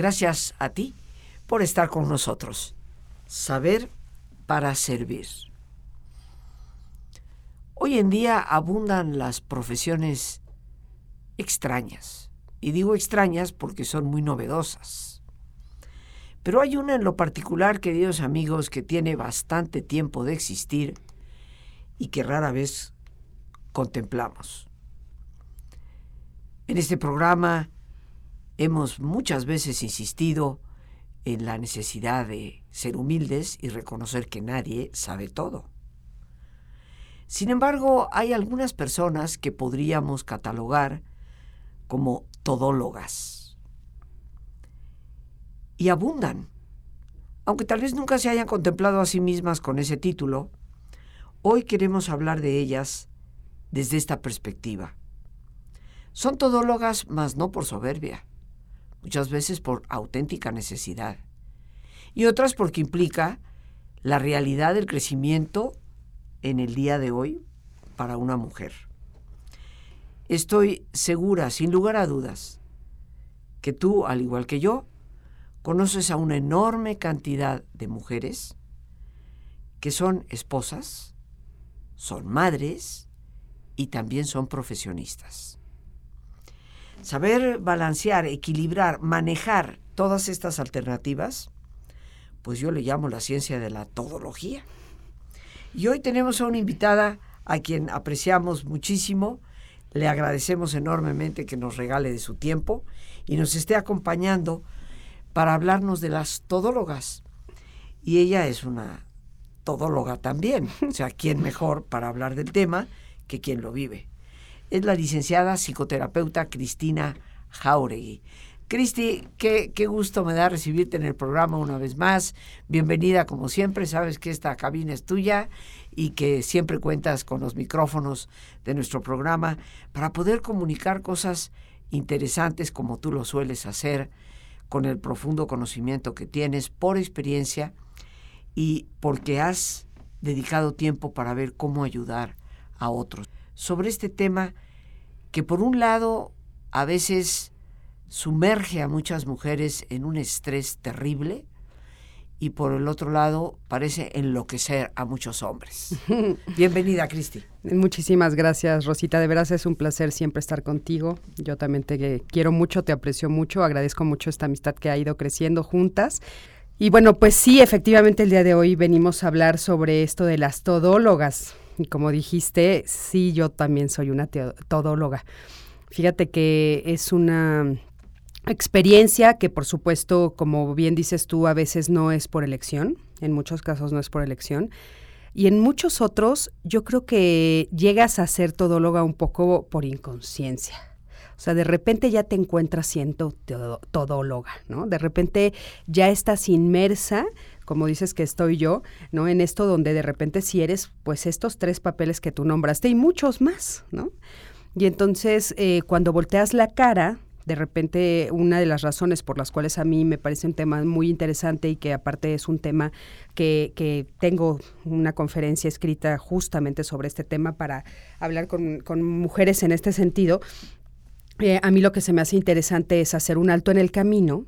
Gracias a ti por estar con nosotros. Saber para servir. Hoy en día abundan las profesiones extrañas. Y digo extrañas porque son muy novedosas. Pero hay una en lo particular, queridos amigos, que tiene bastante tiempo de existir y que rara vez contemplamos. En este programa hemos muchas veces insistido en la necesidad de ser humildes y reconocer que nadie sabe todo. Sin embargo, hay algunas personas que podríamos catalogar como todólogas. Y abundan. Aunque tal vez nunca se hayan contemplado a sí mismas con ese título, hoy queremos hablar de ellas desde esta perspectiva. Son todólogas, mas no por soberbia, muchas veces por auténtica necesidad, y otras porque implica la realidad del crecimiento en el día de hoy para una mujer. Estoy segura, sin lugar a dudas, que tú, al igual que yo, conoces a una enorme cantidad de mujeres que son esposas, son madres y también son profesionistas. Saber balancear, equilibrar, manejar todas estas alternativas, pues yo le llamo la ciencia de la todología. Y hoy tenemos a una invitada a quien apreciamos muchísimo, le agradecemos enormemente que nos regale de su tiempo y nos esté acompañando para hablarnos de las todólogas. Y ella es una todóloga también, o sea, ¿quién mejor para hablar del tema que quien lo vive? Es la licenciada psicoterapeuta Cristina Jauregui. Cristi, qué, qué, gusto me da recibirte en el programa una vez más. Bienvenida como siempre. Sabes que esta cabina es tuya y que siempre cuentas con los micrófonos de nuestro programa para poder comunicar cosas interesantes como tú lo sueles hacer, con el profundo conocimiento que tienes por experiencia y porque has dedicado tiempo para ver cómo ayudar a otros. Sobre este tema que por un lado a veces sumerge a muchas mujeres en un estrés terrible y por el otro lado parece enloquecer a muchos hombres. Bienvenida, Cristi. Muchísimas gracias, Rosita. De veras es un placer siempre estar contigo. Yo también te quiero mucho, te aprecio mucho, agradezco mucho esta amistad que ha ido creciendo juntas. Y bueno, pues sí, efectivamente el día de hoy venimos a hablar sobre esto de las todólogas. Como dijiste, sí, yo también soy una todóloga. Fíjate que es una experiencia que por supuesto, como bien dices tú, a veces no es por elección, en muchos casos no es por elección, y en muchos otros yo creo que llegas a ser todóloga un poco por inconsciencia. O sea, de repente ya te encuentras siendo todóloga, ¿no? De repente ya estás inmersa, como dices que estoy yo, ¿no? En esto donde de repente si eres, pues estos tres papeles que tú nombraste y muchos más, ¿no? Y entonces eh, cuando volteas la cara, de repente una de las razones por las cuales a mí me parece un tema muy interesante y que aparte es un tema que, que tengo una conferencia escrita justamente sobre este tema para hablar con, con mujeres en este sentido, eh, a mí lo que se me hace interesante es hacer un alto en el camino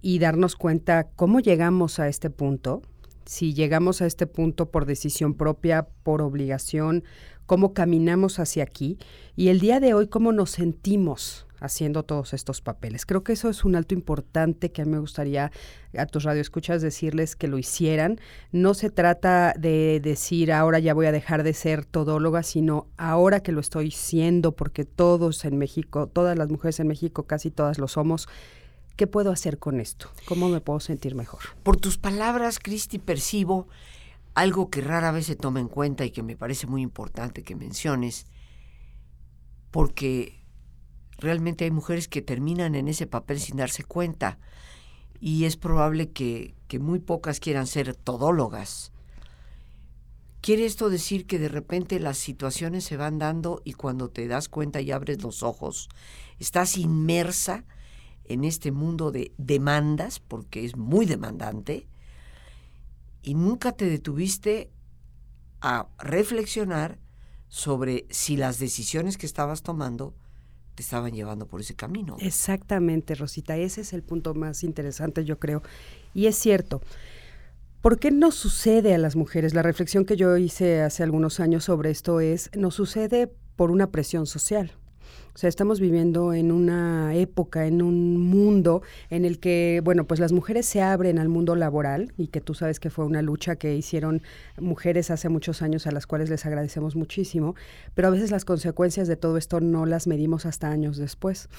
y darnos cuenta cómo llegamos a este punto, si llegamos a este punto por decisión propia, por obligación, cómo caminamos hacia aquí y el día de hoy cómo nos sentimos haciendo todos estos papeles. Creo que eso es un alto importante que a mí me gustaría a tus radioescuchas decirles que lo hicieran. No se trata de decir ahora ya voy a dejar de ser todóloga, sino ahora que lo estoy siendo, porque todos en México, todas las mujeres en México, casi todas lo somos. ¿Qué puedo hacer con esto? ¿Cómo me puedo sentir mejor? Por tus palabras, Cristi, percibo algo que rara vez se toma en cuenta y que me parece muy importante que menciones, porque realmente hay mujeres que terminan en ese papel sin darse cuenta y es probable que, que muy pocas quieran ser todólogas. ¿Quiere esto decir que de repente las situaciones se van dando y cuando te das cuenta y abres los ojos, estás inmersa en este mundo de demandas, porque es muy demandante, y nunca te detuviste a reflexionar sobre si las decisiones que estabas tomando te estaban llevando por ese camino. Exactamente, Rosita, ese es el punto más interesante, yo creo. Y es cierto. ¿Por qué no sucede a las mujeres? La reflexión que yo hice hace algunos años sobre esto es, nos sucede por una presión social. O sea, estamos viviendo en una época, en un mundo en el que, bueno, pues las mujeres se abren al mundo laboral y que tú sabes que fue una lucha que hicieron mujeres hace muchos años a las cuales les agradecemos muchísimo, pero a veces las consecuencias de todo esto no las medimos hasta años después.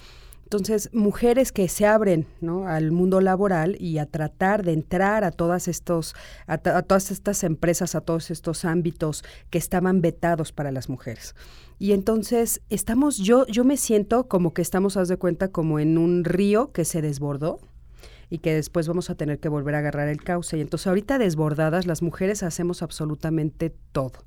Entonces, mujeres que se abren al mundo laboral y a tratar de entrar a todas estos, a, todas estas empresas, a todos estos ámbitos que estaban vetados para las mujeres. Y entonces estamos, yo, yo me siento como que estamos, haz de cuenta, como en un río que se desbordó y que después vamos a tener que volver a agarrar el cauce. Y entonces ahorita desbordadas, las mujeres hacemos absolutamente todo.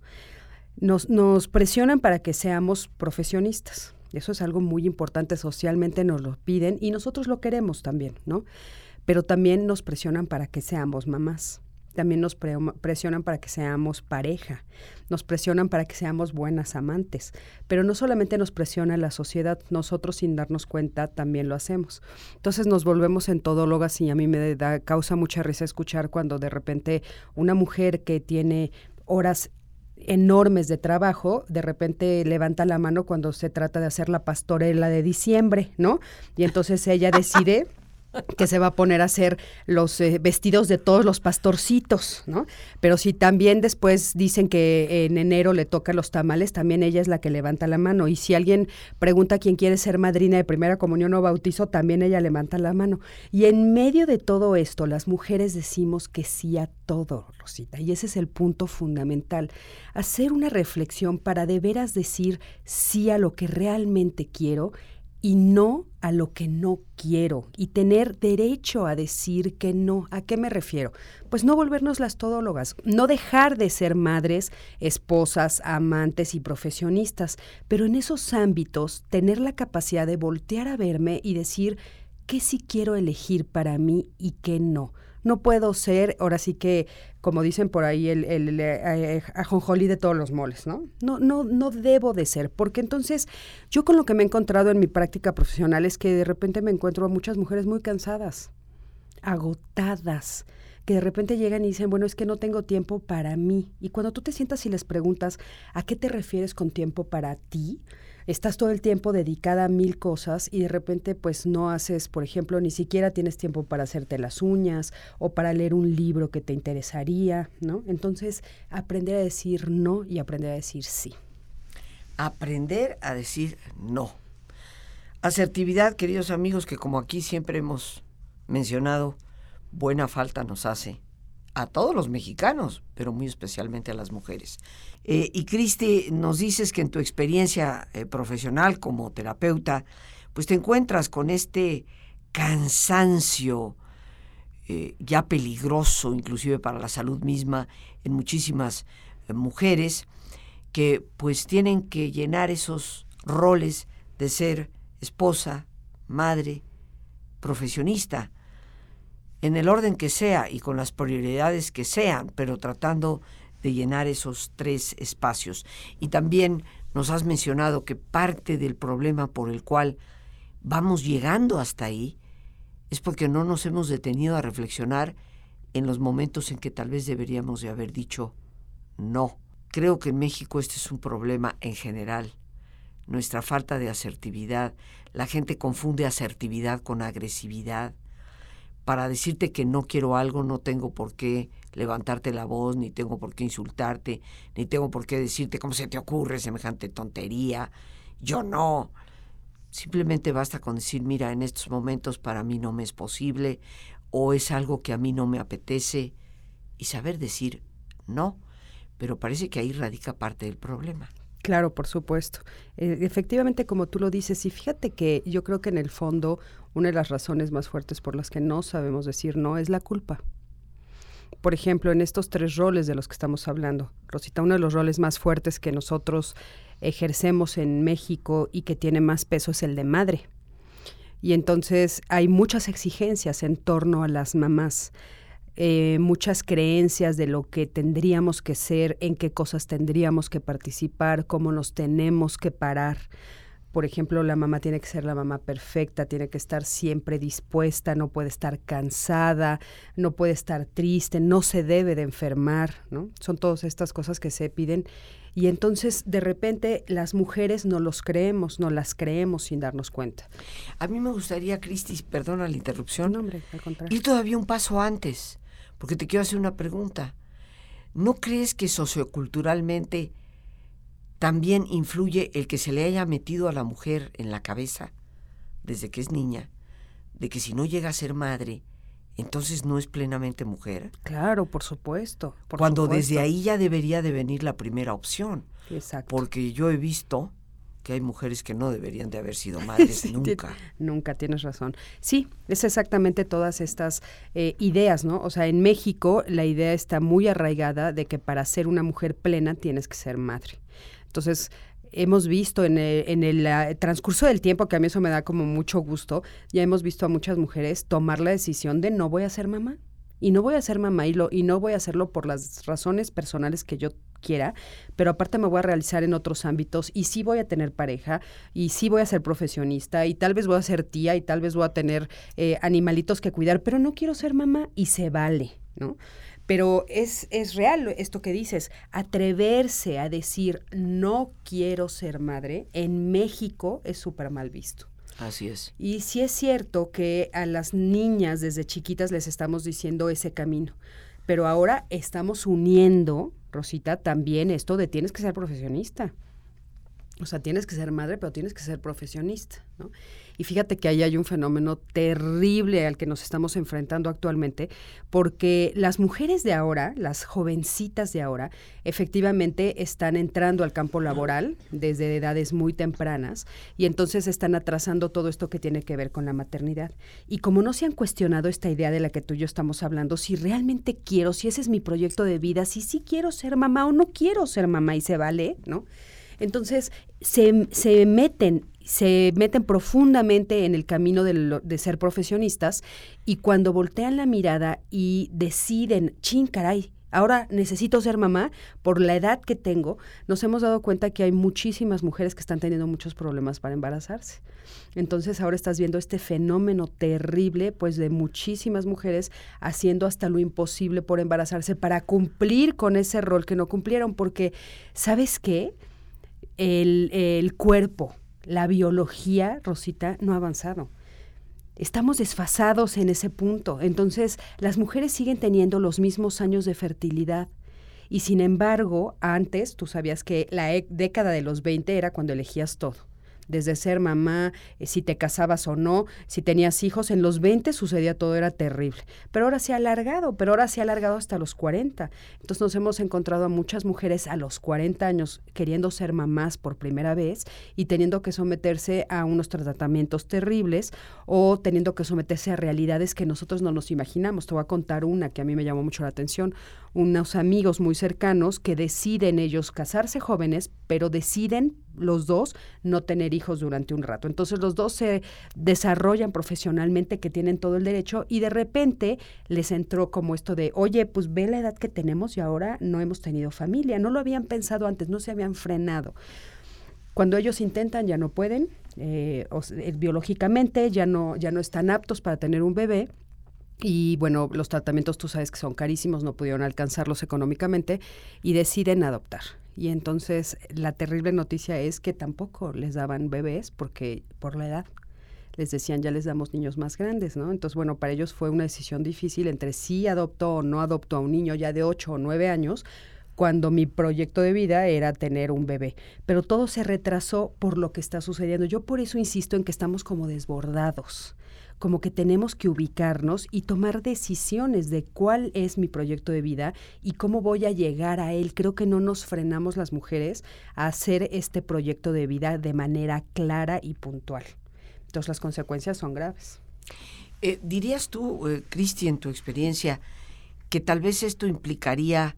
Nos, nos presionan para que seamos profesionistas eso es algo muy importante, socialmente nos lo piden y nosotros lo queremos también, ¿no? Pero también nos presionan para que seamos mamás, también nos presionan para que seamos pareja, nos presionan para que seamos buenas amantes, pero no solamente nos presiona la sociedad, nosotros sin darnos cuenta también lo hacemos. Entonces nos volvemos entodólogas y a mí me da causa mucha risa escuchar cuando de repente una mujer que tiene horas enormes de trabajo, de repente levanta la mano cuando se trata de hacer la pastorela de diciembre, ¿no? Y entonces ella decide que se va a poner a hacer los eh, vestidos de todos los pastorcitos, ¿no? Pero si también después dicen que en enero le toca los tamales, también ella es la que levanta la mano. Y si alguien pregunta quién quiere ser madrina de primera comunión o bautizo, también ella levanta la mano. Y en medio de todo esto, las mujeres decimos que sí a todo, Rosita. Y ese es el punto fundamental. Hacer una reflexión para de veras decir sí a lo que realmente quiero y no a lo que no quiero y tener derecho a decir que no. ¿A qué me refiero? Pues no volvernos las todólogas, no dejar de ser madres, esposas, amantes y profesionistas, pero en esos ámbitos tener la capacidad de voltear a verme y decir qué sí quiero elegir para mí y qué no no puedo ser, ahora sí que, como dicen por ahí, el, el, eh, ajonjolí de todos los moles, ¿no? No, no, no debo de ser, porque entonces yo con lo que me he encontrado en mi práctica profesional es que de repente me encuentro a muchas mujeres muy cansadas, agotadas, que de repente llegan y dicen, bueno, es que no tengo tiempo para mí. Y cuando tú te sientas y les preguntas, ¿a qué te refieres con tiempo para ti? Estás todo el tiempo dedicada a mil cosas y de repente pues no haces, por ejemplo, ni siquiera tienes tiempo para hacerte las uñas o para leer un libro que te interesaría, ¿no? Entonces, aprender a decir no y aprender a decir sí. Aprender a decir no. Asertividad, queridos amigos, que como aquí siempre hemos mencionado, buena falta nos hace a todos los mexicanos, pero muy especialmente a las mujeres. Eh, y Cristi, nos dices que en tu experiencia eh, profesional como terapeuta, pues te encuentras con este cansancio eh, ya peligroso, inclusive para la salud misma, en muchísimas mujeres que pues tienen que llenar esos roles de ser esposa, madre, profesionista, en el orden que sea y con las prioridades que sean, pero tratando de llenar esos tres espacios. Y también nos has mencionado que parte del problema por el cual vamos llegando hasta ahí es porque no nos hemos detenido a reflexionar en los momentos en que tal vez deberíamos de haber dicho no. Creo que en México este es un problema en general. Nuestra falta de asertividad. La gente confunde asertividad con agresividad para decirte que no quiero algo no tengo por qué levantarte la voz, ni tengo por qué insultarte, ni tengo por qué decirte cómo se te ocurre semejante tontería. Yo no. Simplemente basta con decir, mira, en estos momentos para mí no me es posible o es algo que a mí no me apetece y saber decir no. Pero parece que ahí radica parte del problema. Claro, por supuesto. Eh, efectivamente, como tú lo dices, y fíjate que yo creo que en el fondo una de las razones más fuertes por las que no sabemos decir no es la culpa. Por ejemplo, en estos tres roles de los que estamos hablando, Rosita, uno de los roles más fuertes que nosotros ejercemos en México y que tiene más peso es el de madre. Y entonces hay muchas exigencias en torno a las mamás. Eh, muchas creencias de lo que tendríamos que ser, en qué cosas tendríamos que participar, cómo nos tenemos que parar por ejemplo, la mamá tiene que ser la mamá perfecta, tiene que estar siempre dispuesta, no puede estar cansada, no puede estar triste, no se debe de enfermar, ¿no? Son todas estas cosas que se piden y entonces de repente las mujeres no los creemos, no las creemos sin darnos cuenta. A mí me gustaría, Cristi, perdona la interrupción, no, hombre, al contrario. ir todavía un paso antes, porque te quiero hacer una pregunta. ¿No crees que socioculturalmente también influye el que se le haya metido a la mujer en la cabeza, desde que es niña, de que si no llega a ser madre, entonces no es plenamente mujer. Claro, por supuesto. Cuando desde ahí ya debería de venir la primera opción. Exacto. Porque yo he visto que hay mujeres que no deberían de haber sido madres nunca. Nunca, tienes razón. Sí, es exactamente todas estas eh, ideas, ¿no? O sea, en México la idea está muy arraigada de que para ser una mujer plena tienes que ser madre. Entonces, hemos visto en el, ah, transcurso del tiempo, que a mí eso me da como mucho gusto, ya hemos visto a muchas mujeres tomar la decisión de no voy a ser mamá. Y no voy a ser mamá y, lo, y no voy a hacerlo por las razones personales que yo quiera, pero aparte me voy a realizar en otros ámbitos y sí voy a tener pareja y sí voy a ser profesionista y tal vez voy a ser tía y tal vez voy a tener eh, animalitos que cuidar, pero no quiero ser mamá y se vale, ¿no? Pero es, es real esto que dices, atreverse a decir no quiero ser madre en México es súper mal visto. Así es. Y sí es cierto que a las niñas desde chiquitas les estamos diciendo ese camino, pero ahora estamos uniendo, Rosita, también esto de tienes que ser profesionista. O sea, tienes que ser madre, pero tienes que ser profesionista, ¿no? Y fíjate que ahí hay un fenómeno terrible al que nos estamos enfrentando actualmente, porque las mujeres de ahora, las jovencitas de ahora, efectivamente están entrando al campo laboral desde edades muy tempranas y entonces están atrasando todo esto que tiene que ver con la maternidad. Y como no se han cuestionado esta idea de la que tú y yo estamos hablando, si realmente quiero, si ese es mi proyecto de vida, si sí quiero ser mamá o no quiero ser mamá y se vale, ¿no? Entonces se, se meten se meten profundamente en el camino de, de, ser profesionistas y cuando voltean la mirada y deciden, chin, caray, ahora necesito ser mamá por la edad que tengo, nos hemos dado cuenta que hay muchísimas mujeres que están teniendo muchos problemas para embarazarse. Entonces ahora estás viendo este fenómeno terrible, pues de muchísimas mujeres haciendo hasta lo imposible por embarazarse para cumplir con ese rol que no cumplieron, porque, ¿sabes qué? El, el cuerpo, la biología, Rosita, no ha avanzado. Estamos desfasados en ese punto. Entonces, las mujeres siguen teniendo los mismos años de fertilidad. Y sin embargo, antes tú sabías que la e, década de los 20 era cuando elegías todo desde ser mamá, eh, si te casabas o no, si tenías hijos, en los 20 sucedía todo, era terrible. Pero ahora se ha alargado, pero ahora se ha alargado hasta los 40. Entonces nos hemos encontrado a muchas mujeres a los 40 años queriendo ser mamás por primera vez y teniendo que someterse a unos tratamientos terribles o teniendo que someterse a realidades que nosotros no nos imaginamos. Te voy a contar una que a mí me llamó mucho la atención. Unos amigos muy cercanos que deciden ellos casarse jóvenes, pero deciden los dos no tener hijos durante un rato. Entonces los dos se desarrollan profesionalmente, que tienen todo el derecho, y de repente les entró como esto de, oye, pues ve la edad que tenemos y ahora no hemos tenido familia. No lo habían pensado antes, no se habían frenado. Cuando ellos intentan ya no pueden, eh, biológicamente ya no, ya no están aptos para tener un bebé. Y bueno, los tratamientos tú sabes que son carísimos, no pudieron alcanzarlos económicamente y deciden adoptar. Y entonces la terrible noticia es que tampoco les daban bebés porque por la edad les decían ya les damos niños más grandes, ¿no? Entonces, bueno, para ellos fue una decisión difícil entre si adoptó o no adoptó a un niño ya de 8 o 9 años, cuando mi proyecto de vida era tener un bebé. Pero todo se retrasó por lo que está sucediendo. Yo por eso insisto en que estamos como desbordados como que tenemos que ubicarnos y tomar decisiones de cuál es mi proyecto de vida y cómo voy a llegar a él. Creo que no nos frenamos las mujeres a hacer este proyecto de vida de manera clara y puntual. Entonces las consecuencias son graves. Eh, ¿Dirías tú, eh, Cristi, en tu experiencia, que tal vez esto implicaría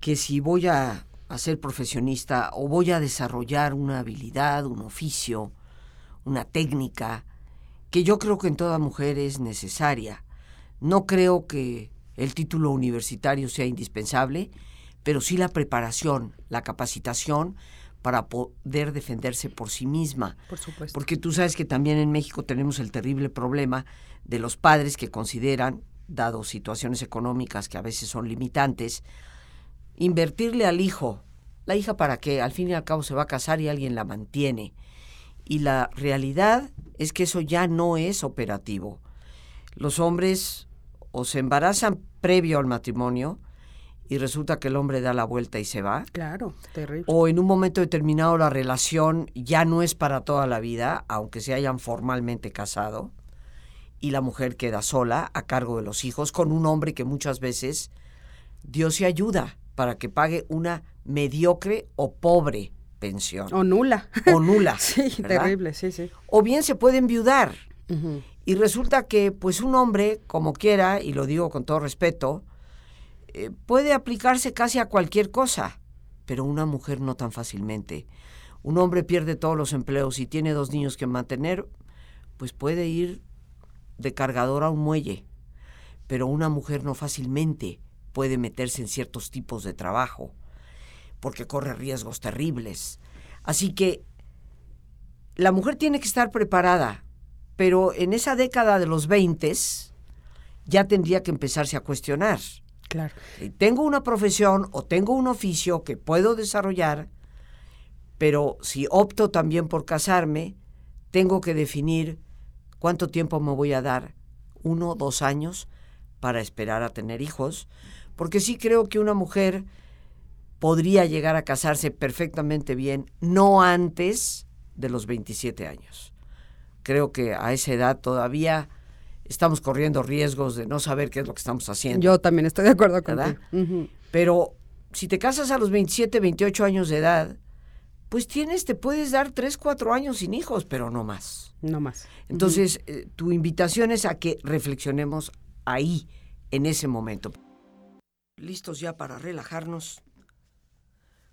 que si voy a, a ser profesionista o voy a desarrollar una habilidad, un oficio, una técnica, que yo creo que en toda mujer es necesaria. No creo que el título universitario sea indispensable, pero sí la preparación, la capacitación para poder defenderse por sí misma. Por supuesto. Porque tú sabes que también en México tenemos el terrible problema de los padres que consideran, dado situaciones económicas que a veces son limitantes, invertirle al hijo. La hija para qué? Al fin y al cabo se va a casar y alguien la mantiene. Y la realidad es que eso ya no es operativo. Los hombres o se embarazan previo al matrimonio y resulta que el hombre da la vuelta y se va. Claro, terrible. O en un momento determinado la relación ya no es para toda la vida, aunque se hayan formalmente casado, y la mujer queda sola a cargo de los hijos con un hombre que muchas veces Dios se ayuda para que pague una mediocre o pobre pensión. O nula. O nula. sí, terrible, sí, sí. O bien se puede enviudar. Y resulta que, pues, un hombre, como quiera, y lo digo con todo respeto, eh, puede aplicarse casi a cualquier cosa, pero una mujer no tan fácilmente. Un hombre pierde todos los empleos y tiene dos niños que mantener, pues puede ir de cargador a un muelle, pero una mujer no fácilmente puede meterse en ciertos tipos de trabajo, porque corre riesgos terribles. Así que la mujer tiene que estar preparada pero en esa década de los 20 ya tendría que empezarse a cuestionar. Claro. Tengo una profesión o tengo un oficio que puedo desarrollar, pero si opto también por casarme, tengo que definir cuánto tiempo me voy a dar, uno, dos años, para esperar a tener hijos, porque sí creo que una mujer podría llegar a casarse perfectamente bien, no antes de los 27 años creo que a esa edad todavía estamos corriendo riesgos de no saber qué es lo que estamos haciendo. Yo también estoy de acuerdo con ¿verdad? Pero si te casas a los 27, 28 años de edad, pues tienes, te puedes dar 3, 4 años sin hijos, pero no más. No más. Entonces, eh, tu invitación es a que reflexionemos ahí, en ese momento. Listos ya para relajarnos.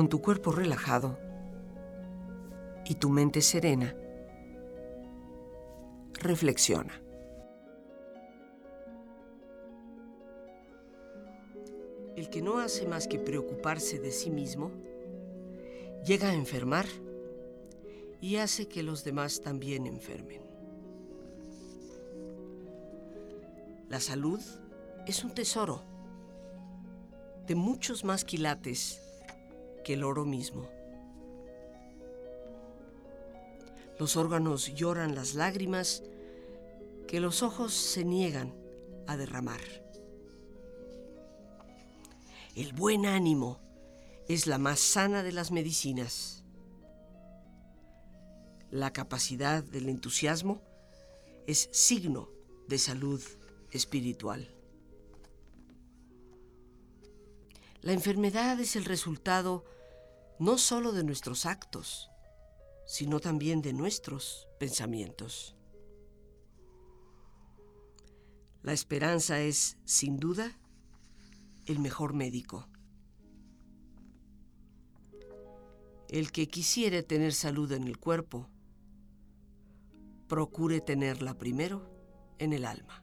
Con tu cuerpo relajado y tu mente serena, reflexiona. El que no hace más que preocuparse de sí mismo, llega a enfermar y hace que los demás también enfermen. La salud es un tesoro de muchos más quilates que el oro mismo. Los órganos lloran las lágrimas que los ojos se niegan a derramar. El buen ánimo es la más sana de las medicinas. La capacidad del entusiasmo es signo de salud espiritual. La enfermedad es el resultado no solo de nuestros actos, sino también de nuestros pensamientos. La esperanza es, sin duda, el mejor médico. El que quisiere tener salud en el cuerpo, procure tenerla primero en el alma.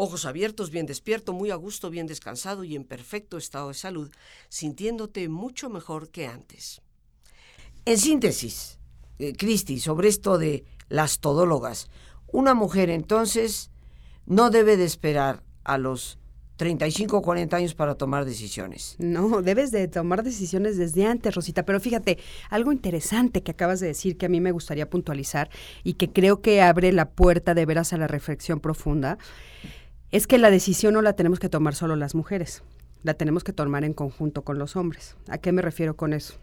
Ojos abiertos, bien despierto, muy a gusto, bien descansado y en perfecto estado de salud, sintiéndote mucho mejor que antes. En síntesis, eh, Cristi, sobre esto de las todólogas, una mujer entonces no debe de esperar a los 35 o 40 años para tomar decisiones. No, debes de tomar decisiones desde antes, Rosita. Pero fíjate, algo interesante que acabas de decir que a mí me gustaría puntualizar y que creo que abre la puerta de veras a la reflexión profunda es que la decisión no la tenemos que tomar solo las mujeres, la tenemos que tomar en conjunto con los hombres. ¿A qué me refiero con eso?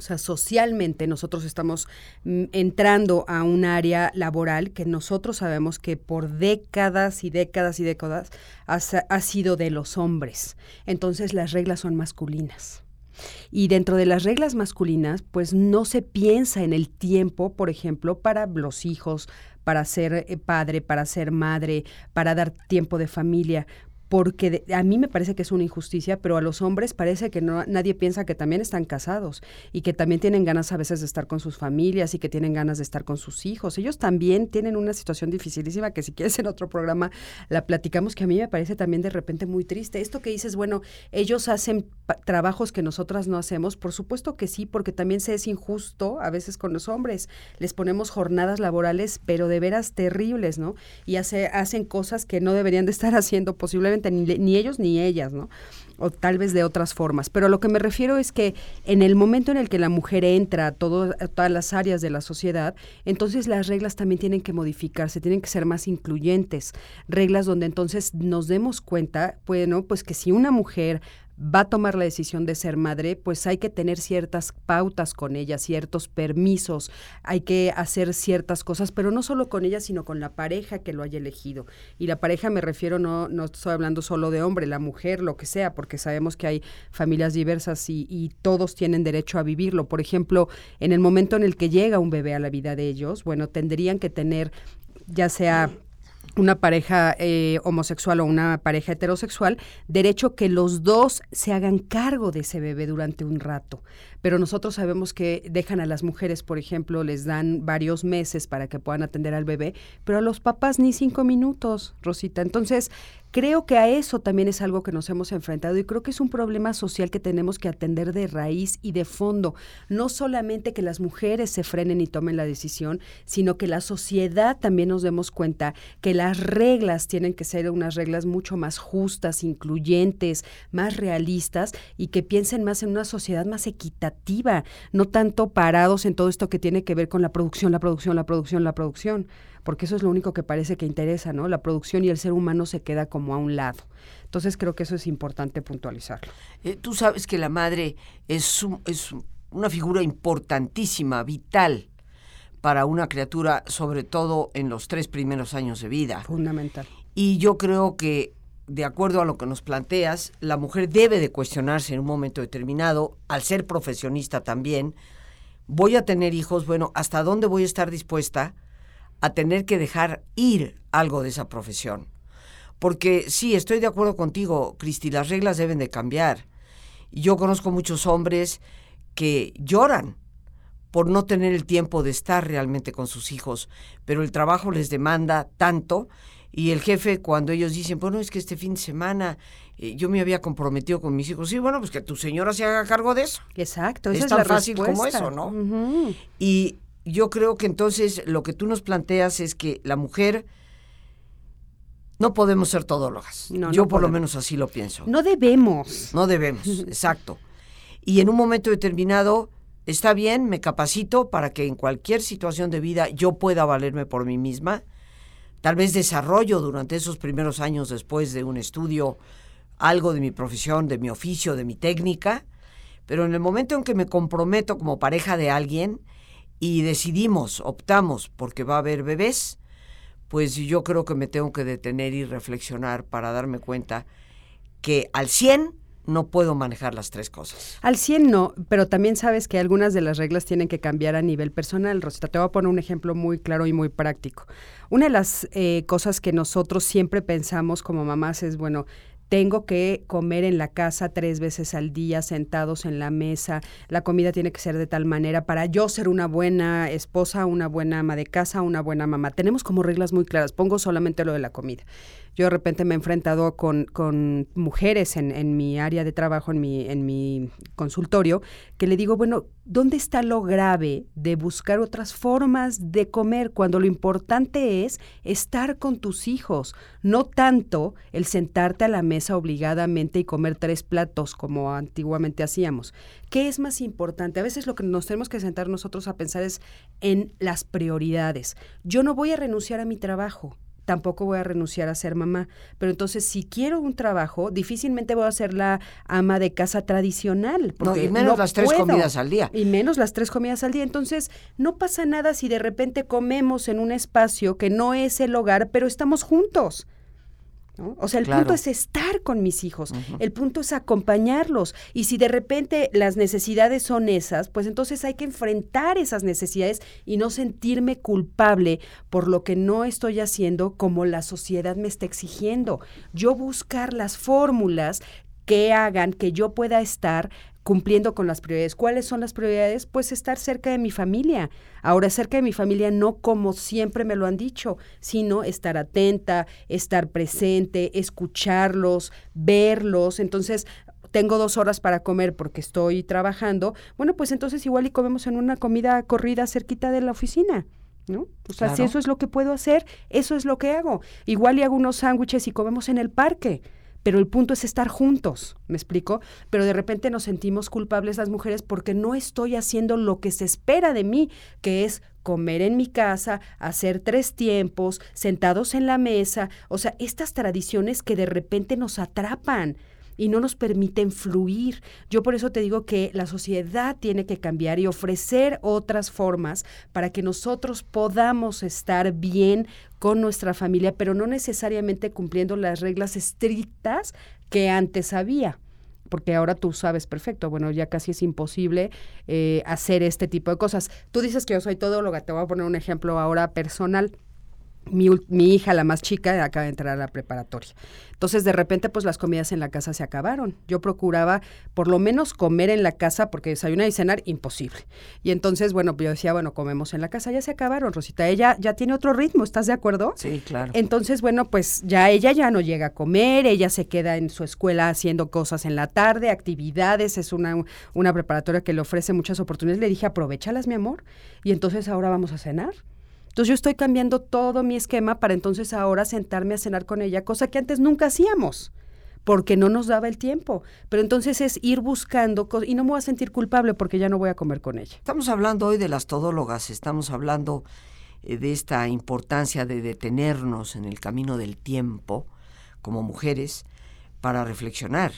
O sea, socialmente nosotros estamos mm, entrando a un área laboral que nosotros sabemos que por décadas y décadas y décadas ha, ha sido de los hombres. Entonces las reglas son masculinas. Y dentro de las reglas masculinas, pues no se piensa en el tiempo, por ejemplo, para los hijos, para ser eh, padre, para ser madre, para dar tiempo de familia. Porque a mí me parece que es una injusticia, pero a los hombres parece que no, nadie piensa que también están casados y que también tienen ganas a veces de estar con sus familias y que tienen ganas de estar con sus hijos. Ellos también tienen una situación dificilísima que si quieres en otro programa la platicamos, que a mí me parece también de repente muy triste. Esto que dices, bueno, ellos hacen trabajos que nosotras no hacemos, por supuesto que sí, porque también se es injusto a veces con los hombres. Les ponemos jornadas laborales, pero de veras terribles, ¿no? Y hace, hacen cosas que no deberían de estar haciendo posiblemente ni, ellos ni ellas, ¿no? o tal vez de otras formas. Pero lo que me refiero es que en el momento en el que la mujer entra a, todas las áreas de la sociedad, entonces las reglas también tienen que modificarse, tienen que ser más incluyentes. Reglas donde entonces nos demos cuenta, bueno, pues que si una mujer va a tomar la decisión de ser madre, pues hay que tener ciertas pautas con ella, ciertos permisos, hay que hacer ciertas cosas, pero no solo con ella, sino con la pareja que lo haya elegido. Y la pareja me refiero, no, no estoy hablando solo de hombre, la mujer, lo que sea, porque sabemos que hay familias diversas y, y todos tienen derecho a vivirlo. Por ejemplo, en el momento en el que llega un bebé a la vida de ellos, bueno, tendrían que tener ya sea una pareja eh, homosexual o una pareja heterosexual, derecho que los dos se hagan cargo de ese bebé durante un rato. Pero nosotros sabemos que dejan a las mujeres, por ejemplo, les dan varios meses para que puedan atender al bebé, pero a los papás ni cinco minutos, Rosita. Entonces, Creo que a eso también es algo que nos hemos enfrentado y creo que es un problema social que tenemos que atender de raíz y de fondo. No solamente que las mujeres se frenen y tomen la decisión, sino que la sociedad también nos demos cuenta que las reglas tienen que ser unas reglas mucho más justas, incluyentes, más realistas y que piensen más en una sociedad más equitativa, no tanto parados en todo esto que tiene que ver con la producción, la producción, la producción, la producción porque eso es lo único que parece que interesa, ¿no? La producción y el ser humano se queda como a un lado. Entonces creo que eso es importante puntualizarlo. Eh, tú sabes que la madre es, es una figura importantísima, vital para una criatura, sobre todo en los tres primeros años de vida. Fundamental. Y yo creo que, de acuerdo a lo que nos planteas, la mujer debe de cuestionarse en un momento determinado, al ser profesionista también, voy a tener hijos, bueno, ¿hasta dónde voy a estar dispuesta a tener que dejar ir algo de esa profesión. Porque sí, estoy de acuerdo contigo, Cristi, las reglas deben de cambiar. Yo conozco muchos hombres que lloran por no tener el tiempo de estar realmente con sus hijos, pero el trabajo les demanda tanto y el jefe cuando ellos dicen, bueno, es que este fin de semana eh, yo me había comprometido con mis hijos, sí, bueno, pues que tu señora se haga cargo de eso. Exacto, es, tan fácil como eso, ¿no? Y yo creo que entonces lo que tú nos planteas es que la mujer no podemos ser todólogas. yo por lo menos así lo pienso. No debemos. No debemos, exacto. Y en un momento determinado, está bien, me capacito para que en cualquier situación de vida yo pueda valerme por mí misma. Tal vez desarrollo durante esos primeros años después de un estudio algo de mi profesión, de mi oficio, de mi técnica, pero en el momento en que me comprometo como pareja de alguien, y decidimos, optamos porque va a haber bebés, pues yo creo que me tengo que detener y reflexionar para darme cuenta que al 100 no puedo manejar las tres cosas. Al 100 no, pero también sabes que algunas de las reglas tienen que cambiar a nivel personal. Rosita, te voy a poner un ejemplo muy claro y muy práctico. Una de las eh, cosas que nosotros siempre pensamos como mamás es, bueno, tengo que comer en la casa tres veces al día, sentados en la mesa, la comida tiene que ser de tal manera para yo ser una buena esposa, una buena ama de casa, una buena mamá. Tenemos como reglas muy claras, pongo solamente lo de la comida. Yo de repente me he enfrentado con, con mujeres en, en, mi área de trabajo, en mi, en mi consultorio, que le digo, bueno, ¿dónde está lo grave de buscar otras formas de comer cuando lo importante es estar con tus hijos? No tanto el sentarte a la mesa obligadamente y comer tres platos como antiguamente hacíamos. ¿Qué es más importante? A veces lo que nos tenemos que sentar nosotros a pensar es en las prioridades. Yo no voy a renunciar a mi trabajo tampoco voy a renunciar a ser mamá. Pero entonces, si quiero un trabajo, difícilmente voy a ser la ama de casa tradicional. no, y menos las tres comidas al día. Y menos las tres comidas al día. Entonces, no pasa nada si de repente comemos en un espacio que no es el hogar, pero estamos juntos. O sea, el punto es estar con mis hijos, el punto es acompañarlos. Y si de repente las necesidades son esas, pues entonces hay que enfrentar esas necesidades y no sentirme culpable por lo que no estoy haciendo como la sociedad me está exigiendo. Yo buscar las fórmulas que hagan que yo pueda estar cumpliendo con las prioridades. ¿Cuáles son las prioridades? Pues estar cerca de mi familia. Ahora, cerca de mi familia no como siempre me lo han dicho, sino estar atenta, estar presente, escucharlos, verlos. Entonces, tengo dos horas para comer porque estoy trabajando. Bueno, pues entonces igual y comemos en una comida corrida cerquita de la oficina. ¿No? O sea, si eso es lo que puedo hacer, eso es lo que hago. Igual y hago unos sándwiches y comemos en el parque pero el punto es estar juntos, ¿me explico? Pero de repente nos sentimos culpables las mujeres porque no estoy haciendo lo que se espera de mí, que es comer en mi casa, hacer tres tiempos, sentados en la mesa, o sea, estas tradiciones que de repente nos atrapan y no nos permiten fluir. Yo por eso te digo que la sociedad tiene que cambiar y ofrecer otras formas para que nosotros podamos estar bien con nuestra familia, pero no necesariamente cumpliendo las reglas estrictas que antes había porque ahora tú sabes perfecto, bueno, ya casi es imposible eh, hacer este tipo de cosas. Tú dices que yo soy todóloga, te voy a poner un ejemplo ahora personal mi, mi, hija, la más chica, acaba de entrar a la preparatoria. Entonces, de repente, pues las comidas en la casa se acabaron. Yo procuraba por lo menos comer en la casa, porque desayunar y cenar, imposible. Y entonces, bueno, yo decía, bueno, comemos en la casa, ya se acabaron, Rosita. Ella ya tiene otro ritmo, ¿estás de acuerdo? Sí, claro. Entonces, bueno, pues ya ella ya no llega a comer, ella se queda en su escuela haciendo cosas en la tarde, actividades, es una, una preparatoria que le ofrece muchas oportunidades. Le dije, aprovechalas, mi amor, y entonces ahora vamos a cenar. Entonces yo estoy cambiando todo mi esquema para entonces ahora sentarme a cenar con ella, cosa que antes nunca hacíamos porque no nos daba el tiempo. Pero entonces es ir buscando y no me voy a sentir culpable porque ya no voy a comer con ella. Estamos hablando hoy de las todólogas, estamos hablando eh, de esta importancia de detenernos en el camino del tiempo como mujeres para reflexionar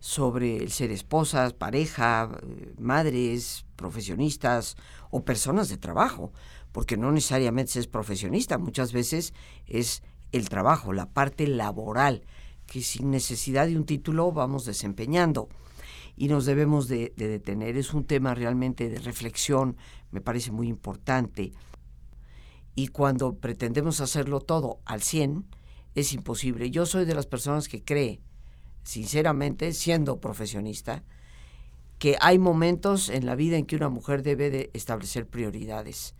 sobre el ser esposas, pareja, eh, madres, profesionistas o personas de trabajo porque no necesariamente es profesionista, muchas veces es el trabajo, la parte laboral, que sin necesidad de un título vamos desempeñando y nos debemos de, detener. Es un tema realmente de reflexión, me parece muy importante. Y cuando pretendemos hacerlo todo al 100, es imposible. Yo soy de las personas que cree, sinceramente, siendo profesionista, que hay momentos en la vida en que una mujer debe de establecer prioridades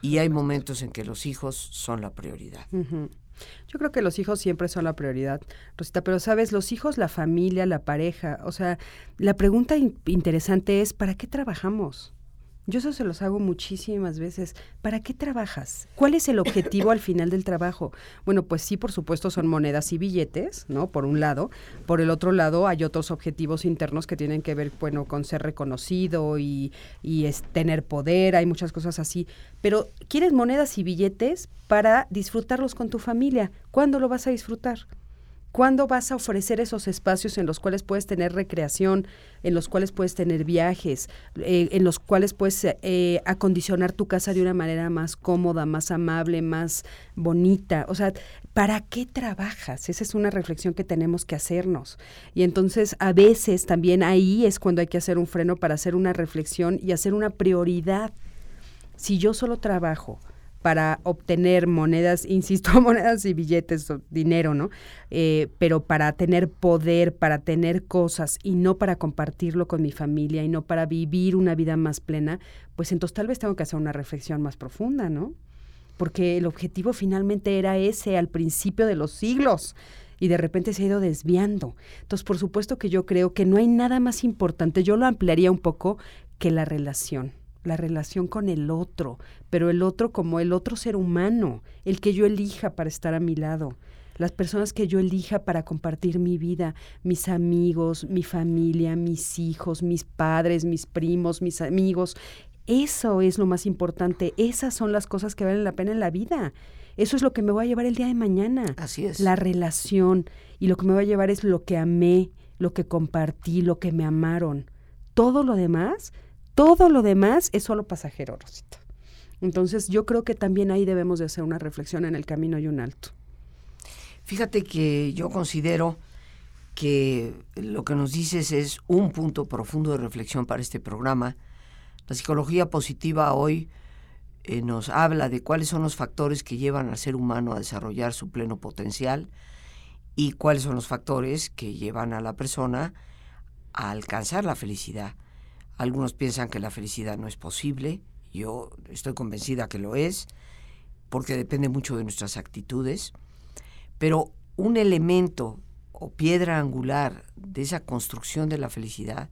y hay momentos en que los hijos son la prioridad. Yo creo que los hijos siempre son la prioridad, Rosita, pero sabes, los hijos, la familia, la pareja, o sea, la pregunta interesante es, ¿para qué trabajamos? Yo eso se los hago muchísimas veces. ¿Para qué trabajas? ¿Cuál es el objetivo al final del trabajo? Bueno, pues sí, por supuesto, son monedas y billetes, ¿no? Por un lado. Por el otro lado, hay otros objetivos internos que tienen que ver, bueno, con ser reconocido y, y es tener poder, hay muchas cosas así. Pero quieres monedas y billetes para disfrutarlos con tu familia. ¿Cuándo lo vas a disfrutar? ¿Cuándo vas a ofrecer esos espacios en los cuales puedes tener recreación, en los cuales puedes tener viajes, eh, en los cuales puedes eh, acondicionar tu casa de una manera más cómoda, más amable, más bonita? O sea, ¿para qué trabajas? Esa es una reflexión que tenemos que hacernos. Y entonces a veces también ahí es cuando hay que hacer un freno para hacer una reflexión y hacer una prioridad. Si yo solo trabajo, para obtener monedas, insisto, monedas y billetes, dinero, ¿no? Eh, pero para tener poder, para tener cosas y no para compartirlo con mi familia y no para vivir una vida más plena, pues entonces tal vez tengo que hacer una reflexión más profunda, ¿no? Porque el objetivo finalmente era ese al principio de los siglos y de repente se ha ido desviando. Entonces, por supuesto que yo creo que no hay nada más importante, yo lo ampliaría un poco, que la relación la relación con el otro, pero el otro como el otro ser humano, el que yo elija para estar a mi lado, las personas que yo elija para compartir mi vida, mis amigos, mi familia, mis hijos, mis padres, mis primos, mis amigos. Eso es lo más importante, esas son las cosas que valen la pena en la vida. Eso es lo que me va a llevar el día de mañana. Así es. La relación. Y lo que me va a llevar es lo que amé, lo que compartí, lo que me amaron. Todo lo demás todo lo demás es solo pasajero, Rosita. Entonces yo creo que también ahí debemos de hacer una reflexión en el camino y un alto. Fíjate que yo considero que lo que nos dices es un punto profundo de reflexión para este programa. La psicología positiva hoy eh, nos habla de cuáles son los factores que llevan al ser humano a desarrollar su pleno potencial y cuáles son los factores que llevan a la persona a alcanzar la felicidad. Algunos piensan que la felicidad no es posible, yo estoy convencida que lo es, porque depende mucho de nuestras actitudes, pero un elemento o piedra angular de esa construcción de la felicidad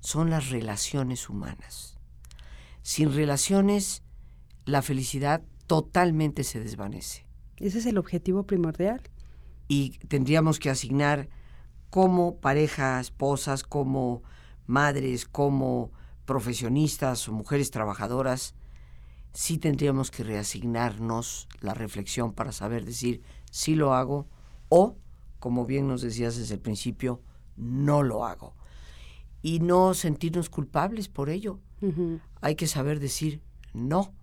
son las relaciones humanas. Sin relaciones, la felicidad totalmente se desvanece. Ese es el objetivo primordial. Y tendríamos que asignar como parejas, esposas, como madres, como profesionistas o mujeres trabajadoras, sí tendríamos que reasignarnos la reflexión para saber decir si lo hago o, como bien nos decías desde el principio, no lo hago. Y no sentirnos culpables por ello. Hay que saber decir no.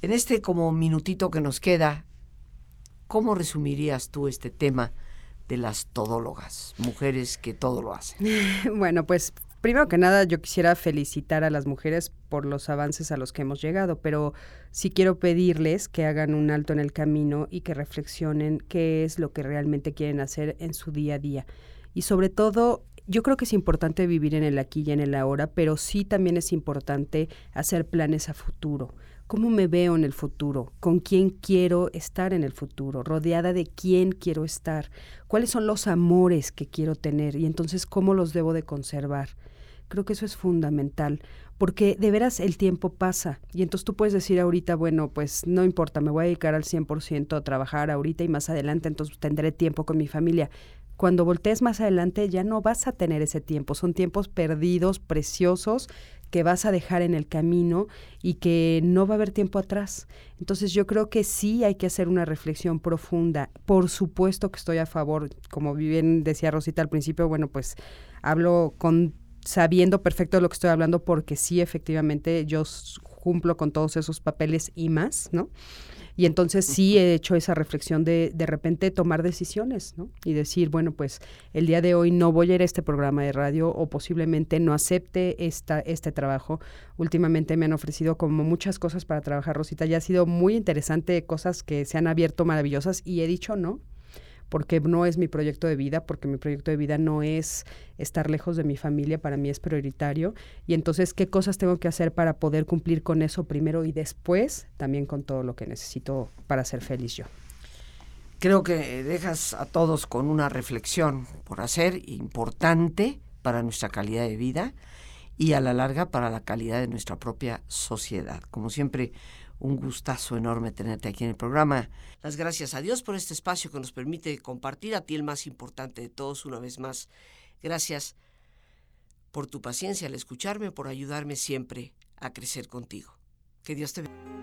En este como minutito que nos queda, ¿cómo resumirías tú este tema de las todólogas, mujeres que todo lo hacen? bueno, pues Primero que nada, yo quisiera felicitar a las mujeres por los avances a los que hemos llegado, pero sí quiero pedirles que hagan un alto en el camino y que reflexionen qué es lo que realmente quieren hacer en su día a día. Y sobre todo, yo creo que es importante vivir en el aquí y en el ahora, pero sí también es importante hacer planes a futuro. ¿Cómo me veo en el futuro? ¿Con quién quiero estar en el futuro? ¿Rodeada de quién quiero estar? ¿Cuáles son los amores que quiero tener? Y entonces, ¿cómo los debo de conservar? Creo que eso es fundamental, porque de veras el tiempo pasa y entonces tú puedes decir ahorita, bueno, pues no importa, me voy a dedicar al 100% a trabajar ahorita y más adelante, entonces tendré tiempo con mi familia. Cuando voltees más adelante ya no vas a tener ese tiempo, son tiempos perdidos, preciosos, que vas a dejar en el camino y que no va a haber tiempo atrás. Entonces yo creo que sí hay que hacer una reflexión profunda. Por supuesto que estoy a favor, como bien decía Rosita al principio, bueno, pues hablo con sabiendo perfecto de lo que estoy hablando porque sí, efectivamente, yo cumplo con todos esos papeles y más, ¿no? Y entonces sí he hecho esa reflexión de de repente tomar decisiones, ¿no? Y decir, bueno, pues el día de hoy no voy a ir a este programa de radio o posiblemente no acepte esta, este trabajo. Últimamente me han ofrecido como muchas cosas para trabajar, Rosita. Ya ha sido muy interesante, cosas que se han abierto maravillosas y he dicho no porque no es mi proyecto de vida, porque mi proyecto de vida no es estar lejos de mi familia, para mí es prioritario. Y entonces, ¿qué cosas tengo que hacer para poder cumplir con eso primero y después también con todo lo que necesito para ser feliz yo? Creo que dejas a todos con una reflexión por hacer importante para nuestra calidad de vida y a la larga para la calidad de nuestra propia sociedad. Como siempre, un gustazo enorme tenerte aquí en el programa. Las gracias a Dios por este espacio que nos permite compartir a ti el más importante de todos una vez más. Gracias por tu paciencia al escucharme, por ayudarme siempre a crecer contigo. Que Dios te bendiga.